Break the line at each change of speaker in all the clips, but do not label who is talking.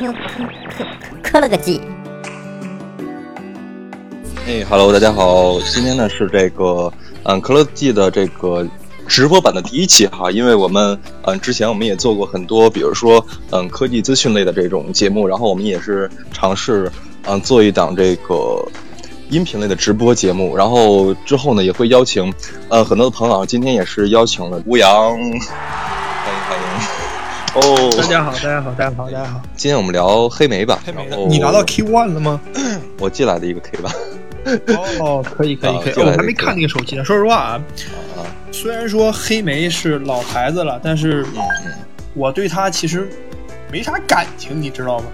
磕磕磕磕了个鸡。
哎哈喽，大家好，今天呢是这个嗯科乐季的这个直播版的第一期哈，因为我们嗯之前我们也做过很多，比如说嗯科技资讯类的这种节目，然后我们也是尝试嗯做一档这个音频类的直播节目，然后之后呢也会邀请嗯很多的朋友，今天也是邀请了吴阳，哦，
大家好，大家好，大家好，大家好。
今天我们聊黑莓吧。
黑莓的，你拿到 K one 了吗？
我寄来的一个 K 吧。
哦，可以，可以，可以。我还没看那个手机呢。说实话啊，虽然说黑莓是老牌子了，但是我对它其实没啥感情，你知道吗？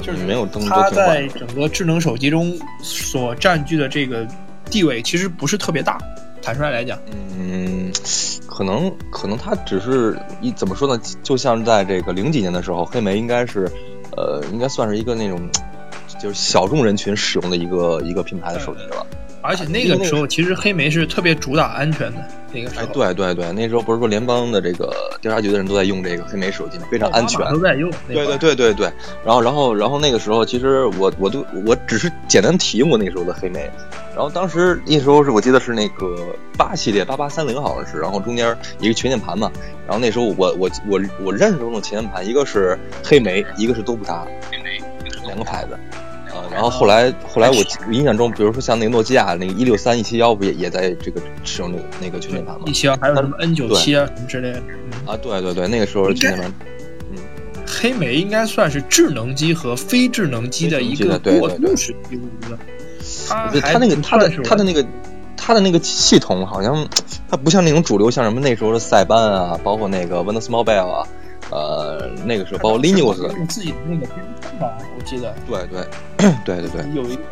就是
没有
它在整个智能手机中所占据的这个地位，其实不是特别大。坦率来讲，
嗯。可能可能它只是一怎么说呢？就像在这个零几年的时候，黑莓应该是，呃，应该算是一个那种，就是小众人群使用的一个一个品牌的手机了。
而且那个时候，其实黑莓是特别主打安全的那个时候。
哎，对对对，那时候不是说联邦的这个调查局的人都在用这个黑莓手机吗？非常安全。
都在用。
对对对对对。然后然后然后那个时候，其实我我都我只是简单体验过那时候的黑莓。然后当时那时候是我记得是那个八系列八八三零好像是，然后中间一个全键盘嘛。然后那时候我我我我认识的那种全键盘，一个是黑莓，一个是多布达，两个牌子。啊，然后后来后来我印象中，比如说像那个诺基亚那个一六三一七幺，不也也在这个使用那个那个全键盘吗？
一七幺还有什么 N 九七啊什么之类的。
啊，对对对，那个时候全键盘。
嗯，黑莓应该算是智能机和非智能机的一个过渡时期，我觉得。
我觉得它那个它的它的那个它的那个系统好像它不像那种主流，像什么那时候的塞班啊，包括那个 Windows Mobile 啊，呃，那个时候包括 Linux
用自己的那个站吧，我记得。
对对对对对。
有一个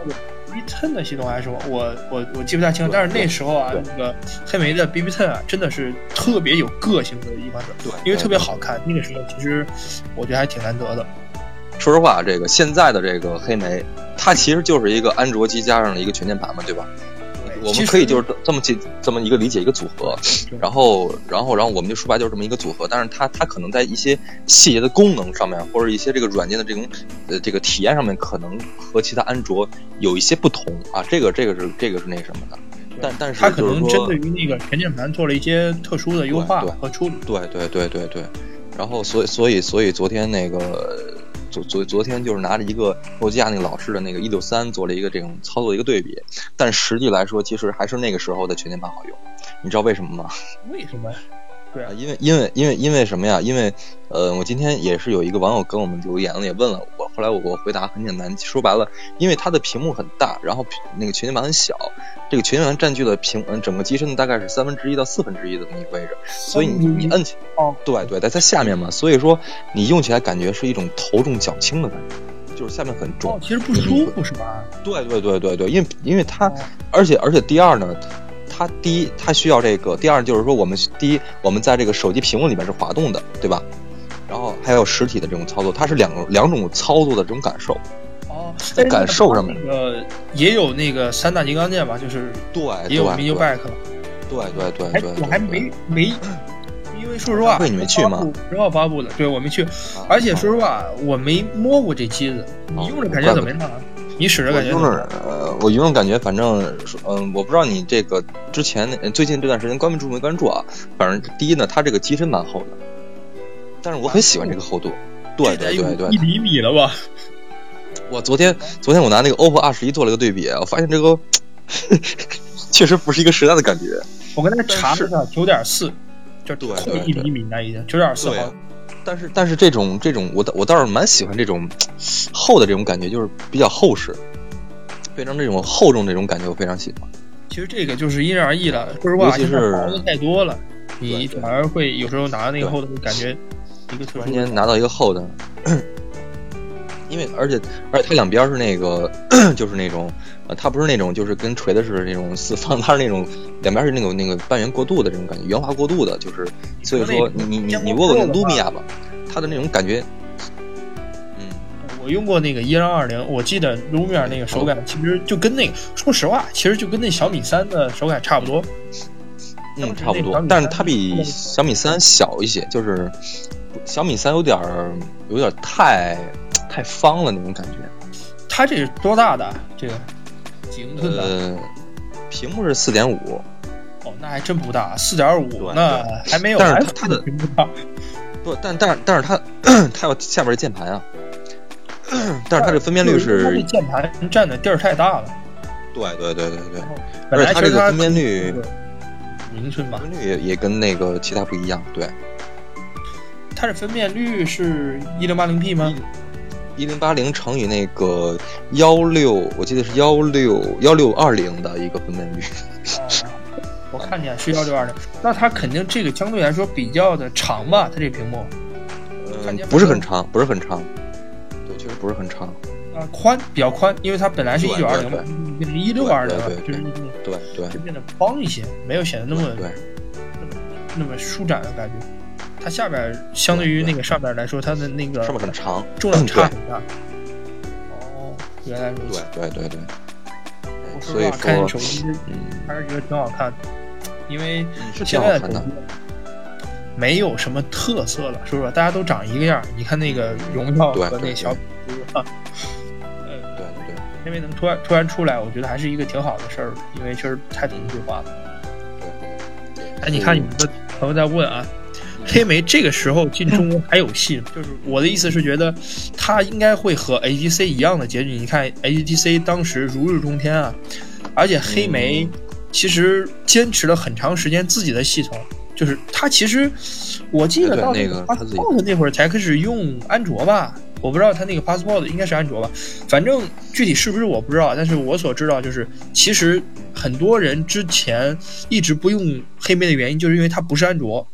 BBTN 的系统还是什么，我我我记不太清，但是那时候啊，那个黑莓的 B B 站啊，真的是特别有个性的一款手机，因为特别好看。那个时候其实我觉得还挺难得的。
说实话，这个现在的这个黑莓，它其实就是一个安卓机加上了一个全键盘嘛，对吧？我们可以就是这么解这么一个理解一个组合，然后然后然后我们就说白就是这么一个组合，但是它它可能在一些细节的功能上面，或者一些这个软件的这种呃这个体验上面，可能和其他安卓有一些不同啊。这个这个是这个是那什么的，但但是
它可能针对于那个全键盘做了一些特殊的优化和处理。
对对对对对，然后所以所以所以昨天那个。昨昨昨天就是拿着一个诺基亚那个老式的那个一六三做了一个这种操作一个对比，但实际来说，其实还是那个时候的全键盘好用。你知道为什么吗？
为什么呀？对啊，
因为因为因为因为什么呀？因为呃，我今天也是有一个网友跟我们留言了，也问了我。后来我我回答很简单，说白了，因为它的屏幕很大，然后那个全键盘很小，这个全键盘占据了屏嗯整个机身的大概是三分之一到四分之一的那么一个位置，所以你你摁起哦，对对，在在下面嘛，所以说你用起来感觉是一种头重脚轻的感觉，就是下面很重，
其实不舒服是吧？
对对对对对，因为因为它，而且而且第二呢。它第一，它需要这个；第二，就是说我们第一，我们在这个手机屏幕里面是滑动的，对吧？然后还有实体的这种操作，它是两两种操作的这种感受。
哦，
在感受上面，
呃也有那个三大金刚键吧？就是
对，
也有 mini back。
对对对对，
我还没没，因为说实话，
你没去吗？
十号发布的，对我没去，而且说实话，我没摸过这机子，你用着感觉怎么样？你使着感觉？
用着，呃，我用着感觉，反正，嗯，我不知道你这个之前最近这段时间关注没关注啊？反正第一呢，它这个机身蛮厚的，但是我很喜欢这个厚度。对对对对，
一厘米了吧？
我昨天昨天我拿那个 OPPO 二十一做了个对比，我发现这个 确实不是一个时代的感觉。
我刚才查了一下，九点四，就对一厘米那已经九点四毫。
但是但是这种这种我我倒是蛮喜欢这种厚的这种感觉，就是比较厚实，非常这种厚重这种感觉，我非常喜欢。
其实这个就是因人而异了，说实话，
其
是薄的太多了，你反而会有时候拿那个厚的感觉一个突
然间拿到一个厚的，因为而且而且它两边是那个 就是那种呃，它不是那种就是跟锤子似的那种四方，它是那种两边是那种那个半圆过渡的这种感觉，圆滑过渡的，就是所以说你你你你握过那卢米亚吧？它的那种感觉，嗯，
我用过那个一二二零，我记得卢米尔那个手感其实就跟那个，说实话，其实就跟那小米三的手感差不多，
嗯，差不多，但是它比小米三小一些，就是小米三有点儿有点太太方了那种感觉。
它这是多大的？这个
呃，屏幕是四点五。
哦，那还真不大，四点五那还没有。
但是它的
屏幕大。
不，但但是但是它 它有下边的键盘啊。但是它这分辨率是
键盘占的地儿太大了。
对对对对对。
而
且它这个分辨率，
英寸吧？
分辨率也也跟那个其他不一样。对。
它的分辨率是一零八零 P 吗？
一零八零乘以那个幺六，我记得是幺六幺六二零的一个分辨率。
我看见是幺六二零，那它肯定这个相对来说比较的长吧？它这屏幕？
嗯，不是很长，不是很长。对，确实不是很长。
啊，宽比较宽，因为它本来是一九二零，变成一六二零，
就是对对，
就变得方一些，没有显得那么
对，
那么那么舒展的感觉。它下边相对于那个上边来说，它的那个
上面很长，
重量差很大。哦，原来如此。
对对对对。
我说实话，看手机，嗯，还是觉得挺好看的，因为现在的手机没有什么特色了，是不是？大家都长一个样。你看那个荣耀和那小，
嗯，对对对，
因为能突然突然出来，我觉得还是一个挺好的事儿，因为确实太同质化了。
对。
哎，你看你们的朋友在问啊。黑莓这个时候进中国还有戏，就是我的意思是觉得，它应该会和 HTC 一样的结局。你看 HTC 当时如日中天啊，而且黑莓其实坚持了很长时间自己的系统，就是它其实我记得到
那个
Passport 那会儿才开始用安卓吧，我不知道它那个 Passport 应该是安卓吧，反正具体是不是我不知道，但是我所知道就是其实很多人之前一直不用黑莓的原因，就是因为它不是安卓。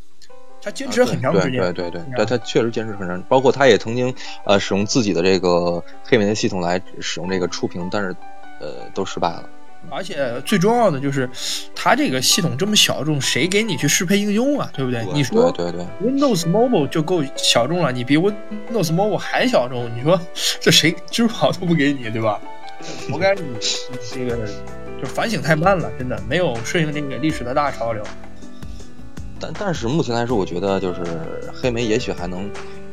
他坚持很长时间，
对对对对，他确实坚持很长，包括他也曾经呃使用自己的这个黑莓的系统来使用这个触屏，但是呃都失败了。
而且最重要的就是，他这个系统这么小众，谁给你去适配应用啊？对不对？你说
对对
，Windows Mobile 就够小众了，你比 Windows Mobile 还小众，你说这谁支付宝都不给你，对吧？活该你这个就反省太慢了，真的没有顺应这个历史的大潮流。
但但是目前来说，我觉得就是黑莓也许还能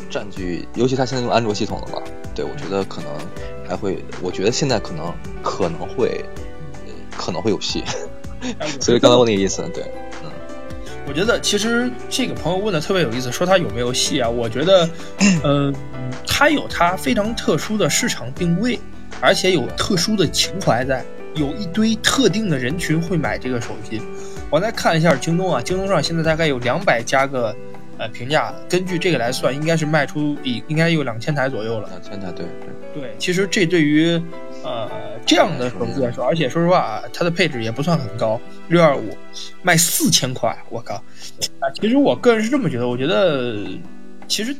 占据，尤其它现在用安卓系统了嘛，对我觉得可能还会，我觉得现在可能可能会可能会有戏，所以刚才问那个意思，对，嗯，
我觉得其实这个朋友问的特别有意思，说他有没有戏啊？我觉得，嗯，他有他非常特殊的市场定位，而且有特殊的情怀在，有一堆特定的人群会买这个手机。我再看一下京东啊，京东上现在大概有两百加个，呃，评价。根据这个来算，应该是卖出比应该有两千台左右了。
两千台，对
对对。其实这对于呃这样的手机来说，而且说实话啊，它的配置也不算很高，六二五卖四千块，我靠！啊，其实我个人是这么觉得，我觉得其实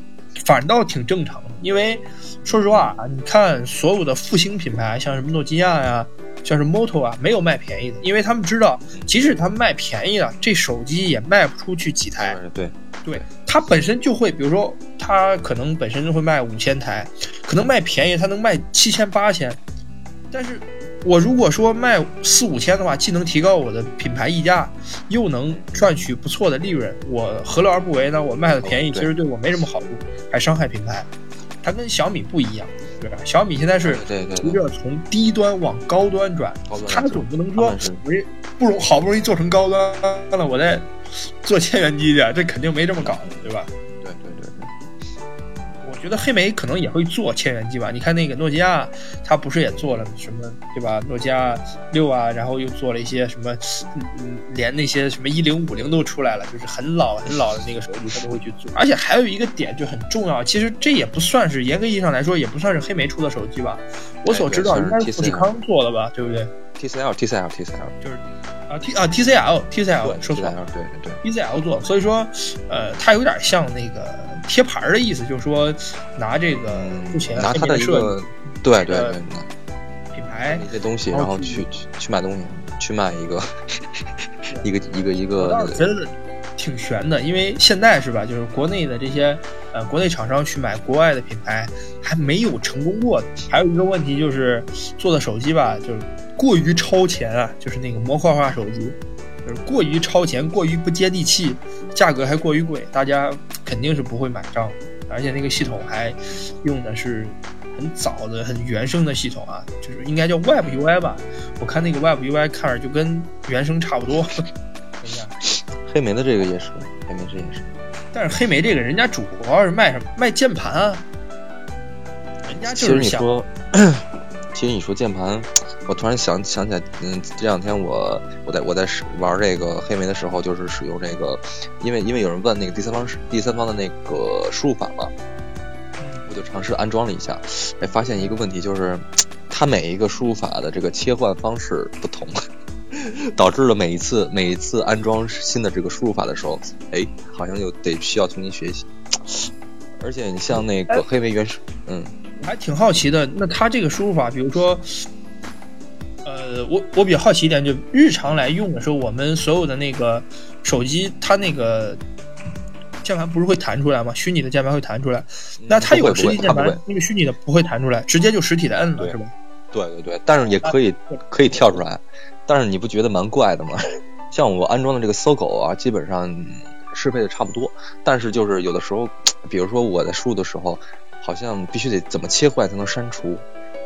反倒挺正常的，因为说实话啊，你看所有的复兴品牌，像什么诺基亚呀。像是 Moto 啊，没有卖便宜的，因为他们知道，即使他们卖便宜了，这手机也卖不出去几台。
对，
对，它本身就会，比如说，它可能本身就会卖五千台，可能卖便宜，它能卖七千八千。但是，我如果说卖四五千的话，既能提高我的品牌溢价，又能赚取不错的利润，我何乐而不为呢？我卖的便宜，其实对我没什么好处，还伤害品牌。它跟小米不一样。对吧？小米现在是
随
着从低端往高端转，它总不能说我不容好不容易做成高端了，我再做千元机去，这肯定没这么搞的，对吧？觉得黑莓可能也会做千元机吧？你看那个诺基亚，它不是也做了什么，对吧？诺基亚六啊，然后又做了一些什么，嗯，连那些什么一零五零都出来了，就是很老很老的那个手机，它都会去做。而且还有一个点就很重要，其实这也不算是严格意义上来说，也不算是黑莓出的手机吧？我所知道应该是富士康做的吧？对不对
？TCL，TCL，TCL，
就是啊 T 啊 TCL，TCL，说错
了，对对
，TCL 做，所以说，呃，它有点像那个。贴牌的意思就是说，拿这个目前
拿它的一个对对对
品牌
一些东西，然后去去去买东西，去卖一个一个一个一个。
我倒是觉得挺悬的，因为现在是吧，就是国内的这些呃国内厂商去买国外的品牌还没有成功过。还有一个问题就是做的手机吧，就是过于超前啊，就是那个模块化手机，就是过于超前，过于不接地气，价格还过于贵，大家。肯定是不会买账，而且那个系统还用的是很早的、很原生的系统啊，就是应该叫 Web UI 吧？我看那个 Web UI 看着就跟原生差不多。
黑莓的这个也是，黑莓这也是。
但是黑莓这个人家主要是卖什么？卖键盘啊。人家就是
想。其实你说键盘，我突然想想起来，嗯，这两天我我在我在玩这个黑莓的时候，就是使用这个，因为因为有人问那个第三方第三方的那个输入法嘛，我就尝试安装了一下，哎，发现一个问题就是，它每一个输入法的这个切换方式不同，导致了每一次每一次安装新的这个输入法的时候，哎，好像又得需要重新学习，而且你像那个黑莓原始，嗯。
还挺好奇的，那它这个输入法，比如说，呃，我我比较好奇一点，就日常来用的时候，我们所有的那个手机，它那个键盘不是会弹出来吗？虚拟的键盘会弹出来，那它有实体键盘，那个虚拟的不会弹出来，直接就实体的摁了，是吧？
对对对，但是也可以可以跳出来，但是你不觉得蛮怪的吗？像我安装的这个搜狗啊，基本上适配的差不多，但是就是有的时候，比如说我在输入的时候。好像必须得怎么切换才能删除，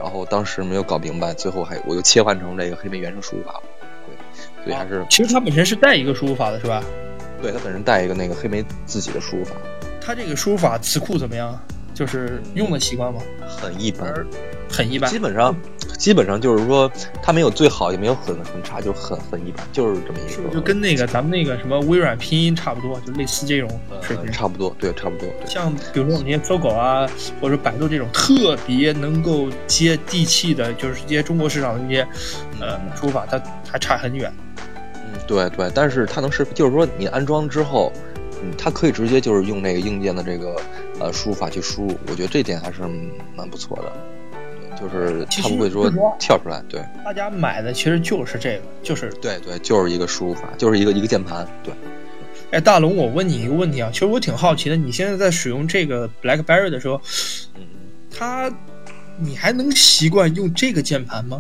然后当时没有搞明白，最后还我又切换成这个黑莓原生输入法了。对，所以还是
其实它本身是带一个输入法的，是吧？
对，它本身带一个那个黑莓自己的输入法。
它这个输入法词库怎么样？就是用的习惯吗？
很一般，
很一般。
基本上。基本上就是说，它没有最好，也没有很很差，就很很一般，就是这么一个。
就跟那个咱们那个什么微软拼音差不多，就类似这种水平。
差不多，对，差不多。
像比如说我们那些搜狗啊，或者百度这种特别能够接地气的，就是接中国市场的那些呃输入法，它还差很远。
嗯，对对，但是它能是，就是说你安装之后，嗯，它可以直接就是用那个硬件的这个呃输入法去输入，我觉得这点还是蛮不错的。就是他不会说跳出来，对。
大家买的其实就是这个，就是
对对，就是一个输入法，就是一个一个键盘，对。
哎，大龙，我问你一个问题啊，其实我挺好奇的，你现在在使用这个 BlackBerry 的时候，嗯，它，你还能习惯用这个键盘吗？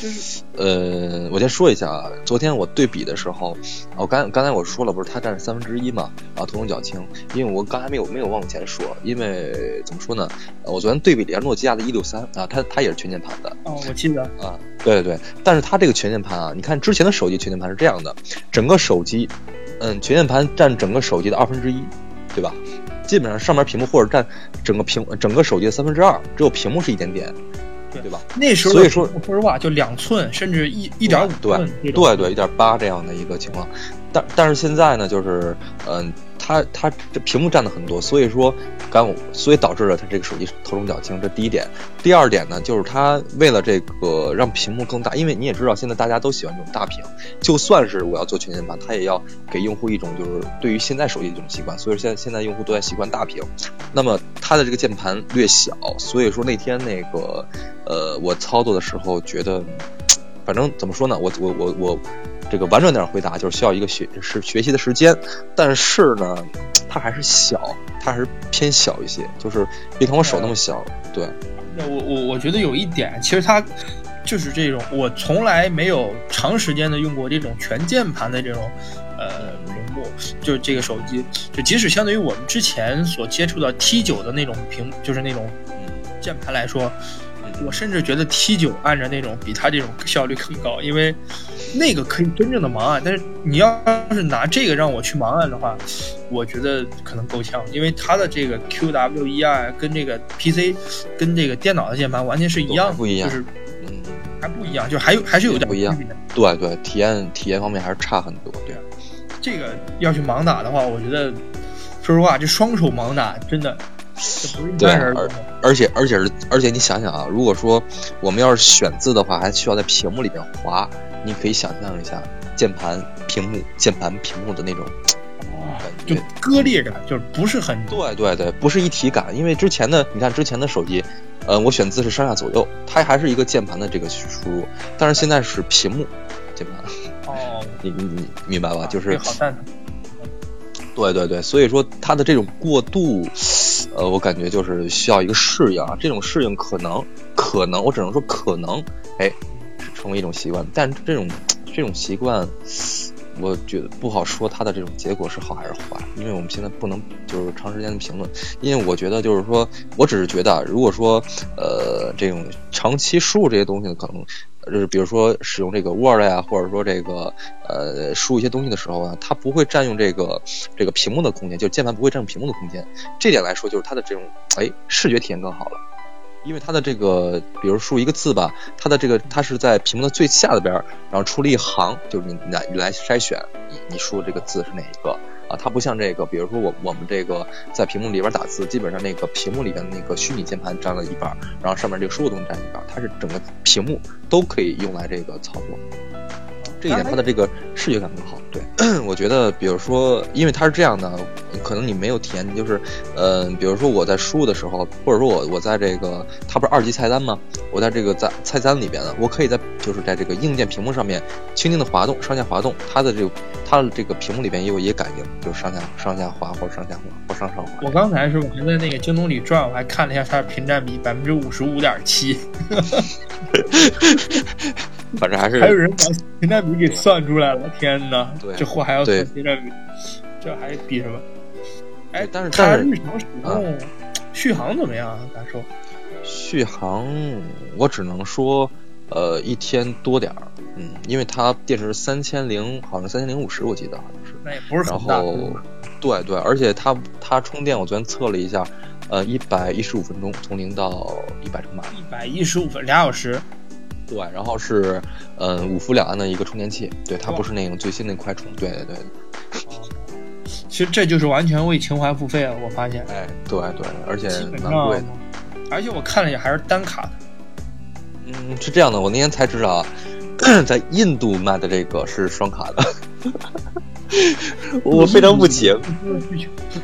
就是
呃，我先说一下啊，昨天我对比的时候，我刚刚才我说了，不是它占三分之一嘛，然后头重脚轻，因为我刚才没有没有往前说，因为怎么说呢？我昨天对比了一下诺基亚的一六三啊，它它也是全键盘的。
哦，我记得
啊，对对对，但是它这个全键盘啊，你看之前的手机全键盘是这样的，整个手机，嗯，全键盘占整个手机的二分之一，对吧？基本上上面屏幕或者占整个屏整个手机的三分之二，只有屏幕是一点点。对吧？
那时候
所以说，
说实话，就两寸，甚至一一点五寸，
对对，一点八这样的一个情况。但但是现在呢，就是嗯。它它这屏幕占的很多，所以说刚所以导致了它这个手机头重脚轻，这第一点。第二点呢，就是它为了这个让屏幕更大，因为你也知道现在大家都喜欢这种大屏，就算是我要做全键盘，它也要给用户一种就是对于现在手机的这种习惯，所以现在现在用户都在习惯大屏。那么它的这个键盘略小，所以说那天那个呃我操作的时候觉得，反正怎么说呢，我我我我。这个婉转点回答就是需要一个学是学习的时间，但是呢，它还是小，它还是偏小一些，就是别看我手那么小。对，
那我我我觉得有一点，其实它就是这种，我从来没有长时间的用过这种全键盘的这种呃幕，就是这个手机，就即使相对于我们之前所接触到 T 九的那种屏，就是那种键盘来说，我甚至觉得 T 九按着那种比它这种 效率更高，因为。那个可以真正的盲按，但是你要是拿这个让我去盲按的话，我觉得可能够呛，因为它的这个 Q W E R 跟这个 P C 跟这个电脑的键盘完全是一样，
不一样，
就是嗯还不一样，就还有还是有点
不一样。对对，体验体验方面还是差很多。对，
这个要去盲打的话，我觉得说实话，这双手盲打真的。
对，而而且而且是而且你想想啊，如果说我们要是选字的话，还需要在屏幕里面滑，你可以想象一下键盘屏幕键盘屏幕的那种，
就割裂感，就是不是很
对对对，不是一体感。因为之前的你看之前的手机，呃，我选字是上下左右，它还是一个键盘的这个输入，但是现在是屏幕键盘。
哦，
你你你明白吧？就是。对对对，所以说他的这种过渡，呃，我感觉就是需要一个适应啊。这种适应可能可能，我只能说可能，哎，成为一种习惯。但这种这种习惯，我觉得不好说它的这种结果是好还是坏，因为我们现在不能就是长时间的评论，因为我觉得就是说，我只是觉得，如果说呃这种长期输入这些东西可能。就是比如说使用这个 Word 呀，或者说这个呃输入一些东西的时候啊，它不会占用这个这个屏幕的空间，就键盘不会占用屏幕的空间。这点来说，就是它的这种哎视觉体验更好了，因为它的这个比如输入一个字吧，它的这个它是在屏幕的最下边，然后出了一行，就是你来你来筛选你你输的这个字是哪一个。啊，它不像这个，比如说我我们这个在屏幕里边打字，基本上那个屏幕里边那个虚拟键盘占了一半，然后上面这个输入东西占一半，它是整个屏幕都可以用来这个操作。这一点它的这个视觉感更好。对，我觉得，比如说，因为它是这样的，可能你没有体验，就是，呃，比如说我在输入的时候，或者说我我在这个，它不是二级菜单吗？我在这个在菜单里边呢，我可以在就是在这个硬件屏幕上面轻轻的滑动，上下滑动，它的这个它的这个屏幕里边也有一些感应，就是上下上下滑或者上下滑或上上滑。
我刚才是我还在那个京东里转，我还看了一下它的屏占比百分之五十五点七。
反正还是
还有人把屏占比给算出来了，天哪！这货还要算屏占比，这还比什么？哎，
但是它
日常使用续航怎么样？感受？
续航我只能说，呃，一天多点儿，嗯，因为它电池三千零，好像三千零五十，我记得好像是。
那也不是
很大。然后，对对，而且它它充电，我昨天测了一下，呃，一百一十五分钟从零到一百充满。
一百一十五分，俩小时。
对，然后是，嗯，五伏两安的一个充电器，对，它不是那种最新的快充，对对对。
其实这就是完全为情怀付费了，我发现。
哎，对对，而且蛮贵的。
而且我看了一下，还是单卡的。
嗯，是这样的，我那天才知道，在印度卖的这个是双卡的。我非常不解，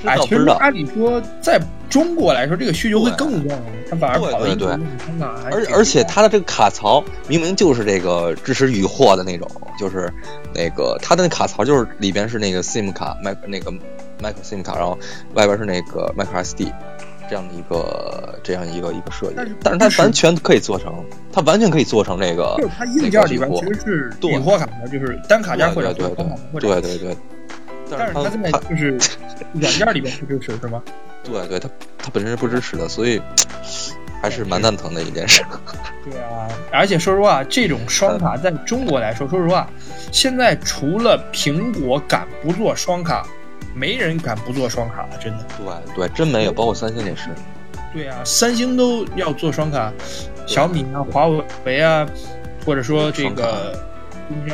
哎，其实按理说，在中国来说，这个需求会更旺，它反而跑
对。对对，而而且它的这个卡槽明明就是这个支持雨货的那种，就是那个它的那卡槽就是里边是那个 SIM 卡麦那个 micro SIM 卡，然后外边是那个 micro SD。这样的一个这样一个一个设计，但是它完全可以做成，它完全可以做成那个。
就是它硬件里边其实是雨货卡的，就是单卡加或者
对对对对。
但是它现在就是软件里边不支持是吗？
对对，它它本身是不支持的，所以还是蛮蛋疼的一件事。
对啊，而且说实话，这种双卡在中国来说，说实话，现在除了苹果敢不做双卡。没人敢不做双卡了，真的。
对对，真没有，包括三星也是。
对啊，三星都要做双卡，小米啊、华为啊，或者说这个，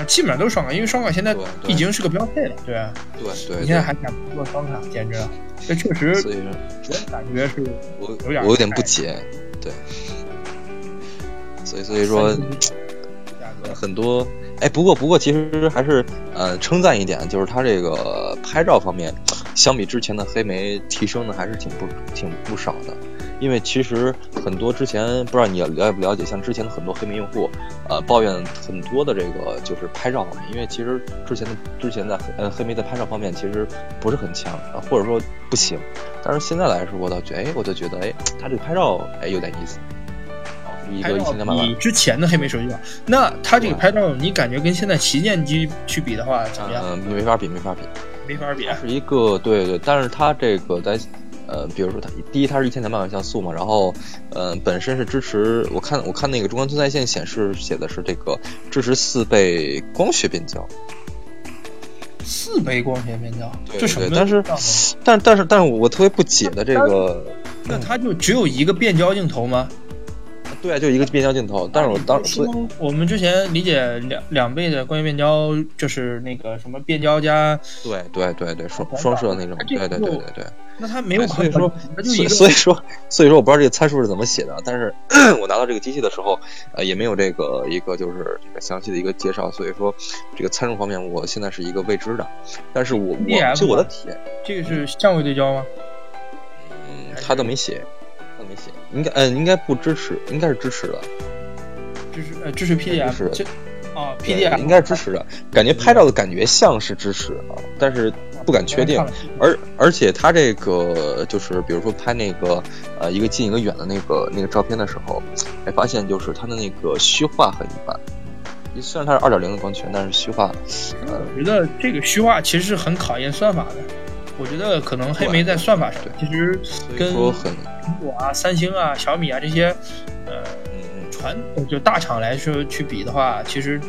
基本上都是双卡，因为双卡现在已经是个标配了，对吧？
对对。
你现在还敢不做双卡，简直，这确实，我感觉是，
我
有点，
我有点不解，对。所以所以说，很多。哎，不过不过，其实还是呃称赞一点，就是它这个拍照方面，相比之前的黑莓提升的还是挺不挺不少的。因为其实很多之前不知道你了不了解，像之前的很多黑莓用户，呃抱怨很多的这个就是拍照方面，因为其实之前的之前在呃黑莓在拍照方面其实不是很强，或者说不行。但是现在来说，我倒觉哎，我就觉得哎，它这个拍照哎有点意思。
拍照比之前的黑莓手机好，那它这个拍照，你感觉跟现在旗舰机去比的话怎么样？
嗯，没法比，没法比，
没法比。
是一个对对，但是它这个在呃，比如说它第一，它是一千两百万像素嘛，然后呃，本身是支持，我看我看那个中关村在线显示写的是这个支持四倍光学变焦，
四倍光学变焦，
对对，但是但但是但是我特别不解的这个，
那它就只有一个变焦镜头吗？
对，就一个变焦镜头，但是我当时
我们之前理解两两倍的光学变焦就是那个什么变焦加
对对对对双双摄那种，对对对对对。
那它没有，
所以说所以说所以说我不知道这个参数是怎么写的，但是 我拿到这个机器的时候，呃，也没有这个一个就是这个详细的一个介绍，所以说这个参数方面我现在是一个未知的，但是我我就我的体验，
这个是相位对焦吗？
嗯，他都没写。没写，应该嗯，应该不支持，应该是支持的，
支持呃支持 PDF
是
啊 PDF
应该是支持的，感觉拍照的感觉像是支持啊，但是不敢确定。而而且它这个就是比如说拍那个呃一个近一个远的那个那个照片的时候，哎发现就是它的那个虚化很一般，虽然它是二点零的光圈，但是虚化，呃，
我觉得这个虚化其实是很考验算法的。我觉得可能黑莓在算法上，其实跟
很
苹果啊、三星啊、小米啊这些，呃，传就大厂来说去比的话，其实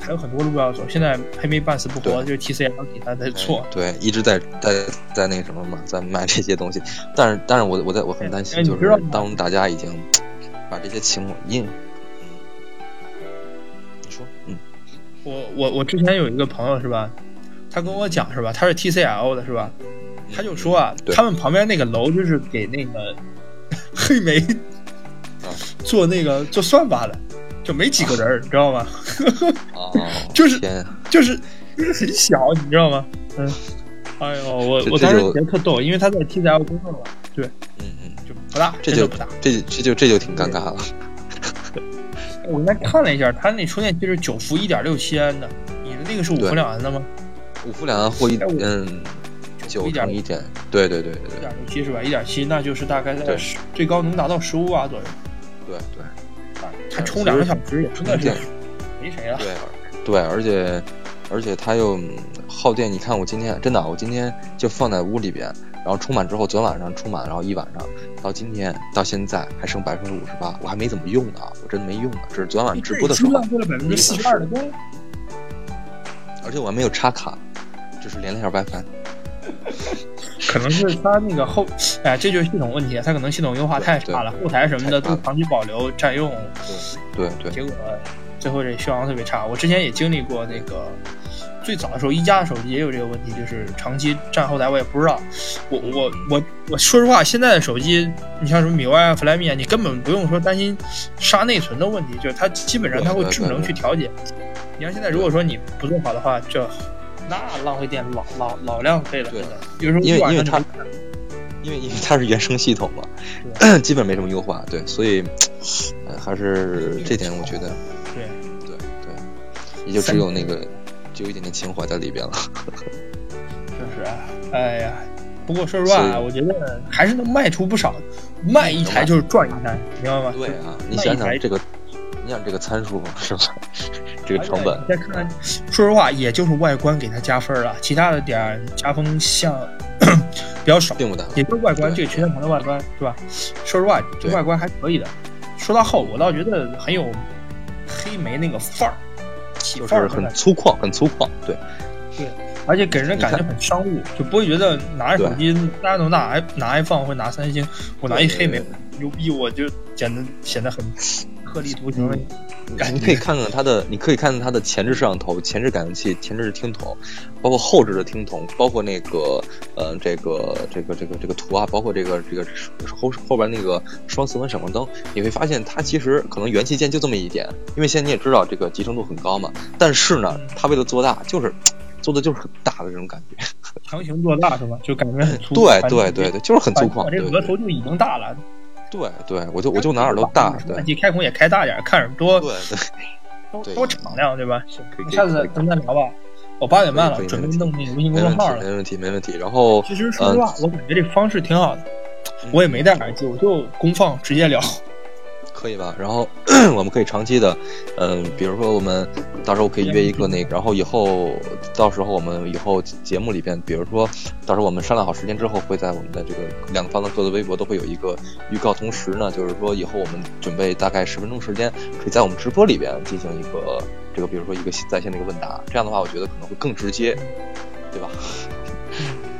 还有很多路要走。现在黑莓半死不活，就是 TCL 给它在做，
对，一直在在在那个什么嘛，在卖这些东西。但是，但是我我在我很担心，就是当大家已经把这些情况印，你说，嗯，
我我我之前有一个朋友是吧？他跟我讲是吧？他是 TCL 的是吧？他就说啊，他们旁边那个楼就是给那个 黑莓做那个做算法的，就没几个人，你知道吗？就是就是就是很小，你知道吗？嗯，哎呦，我我当时觉得特逗，因为他在 TCL 工作嘛，对，
嗯嗯，
就不大，
这就
不大，
这这就这就挺尴尬了。
我刚才看了一下，他那充电器是九伏一点六七安的，你的那个是五伏两安的吗？
五伏两安或一嗯，九乘一点，对对对对对，
一点六七是吧？一点七，那就是大概在最高能达到十五瓦左右。
对对，
它充两个小时也真的是没谁了。
对对，而且而且它又耗电。你看我今天真的，我今天就放在屋里边，然后充满之后，昨天晚上充满，然后一晚上到今天到现在还剩百分之五十八，我还没怎么用呢，我真没用呢，这是昨天晚上直播的时候。
浪费了百分之四十二的光。
而且我还没有插卡。只是连了一下 WiFi，
可能是它那个后，哎，这就是系统问题，它可能系统优化太差了，后台什么的都长期保留占用，
对对，
结果最后这续航特别差。我之前也经历过那个，最早的时候一加的手机也有这个问题，就是长期占后台，我也不知道。我我我我说实话，现在的手机，你像什么米啊、Flyme 啊，你根本不用说担心杀内存的问题，就是它基本上它会智能去调节。你像现在如果说你不做好的话，这。那浪费电老老老浪费了，
对
的。比如说，
因为因为它，因为因为它是原生系统嘛，基本没什么优化，对，所以还是这点我觉得，
对
对对，也就只有那个，就有一点点情怀在里边了。
确实啊，哎呀，不过说实话，我觉得还是能卖出不少，卖一台就是赚一台，明白吗？
对啊，你想想这个，你想这个参数是吧？这个成本，
再看看，说实话，也就是外观给它加分了，其他的点加分项 比较少，
并不大。
也就是外观，这个全键盘的外观是吧？说实话，这外观还可以的。说到后，我倒觉得很有黑莓那个范儿，
就是很粗犷，很粗犷。对，
对，而且给人的感觉很商务，就不会觉得拿着手机，大家都拿拿 iPhone 或拿三星，我拿一黑莓牛逼，我就显得显得很。特立独行，
你可以看看它的，你可以看看它的前置摄像头、前置感应器、前置听筒，包括后置的听筒，包括那个呃这个这个这个这个图啊，包括这个这个后后边那个双色温闪光灯，你会发现它其实可能元器件就这么一点，因为现在你也知道这个集成度很高嘛，但是呢，它为了做大，就是做的就是很大的这种感觉，
强行做大是吧？就感觉很粗，
对对对对，就是很粗犷，
这额头就已经大了。
对对，我就我就拿耳朵大，
对，开孔也开大点，看着多
对
对，多敞亮，对吧？下次咱们再聊吧。我八点半了，准备弄那个微信公众号了。
没问题，没问题。然后，
其实说实话，我感觉这方式挺好的。我也没戴耳机，我就公放直接聊。
可以吧？然后 我们可以长期的，嗯，比如说我们到时候可以约一个那个，然后以后到时候我们以后节目里边，比如说到时候我们商量好时间之后，会在我们的这个两个方的各自微博都会有一个预告。同时呢，就是说以后我们准备大概十分钟时间，可以在我们直播里边进行一个这个，比如说一个在线的一个问答。这样的话，我觉得可能会更直接，对吧？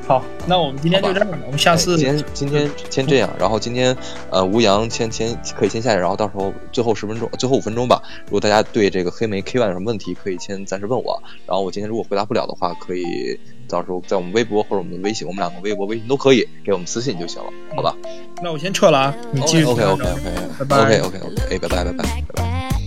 好，那我们今天就这样，我们下次
今天今天先这样，然后今天呃吴阳先先可以先下去，然后到时候最后十分钟最后五分钟吧，如果大家对这个黑莓 K One 有什么问题，可以先暂时问我，然后我今天如果回答不了的话，可以到时候在我们微博或者我们的微信，我们两个微博微信都可以给我们私信就行了，好吧？
那我先撤了啊，你继续。
OK OK OK OK OK OK，哎，拜拜拜拜。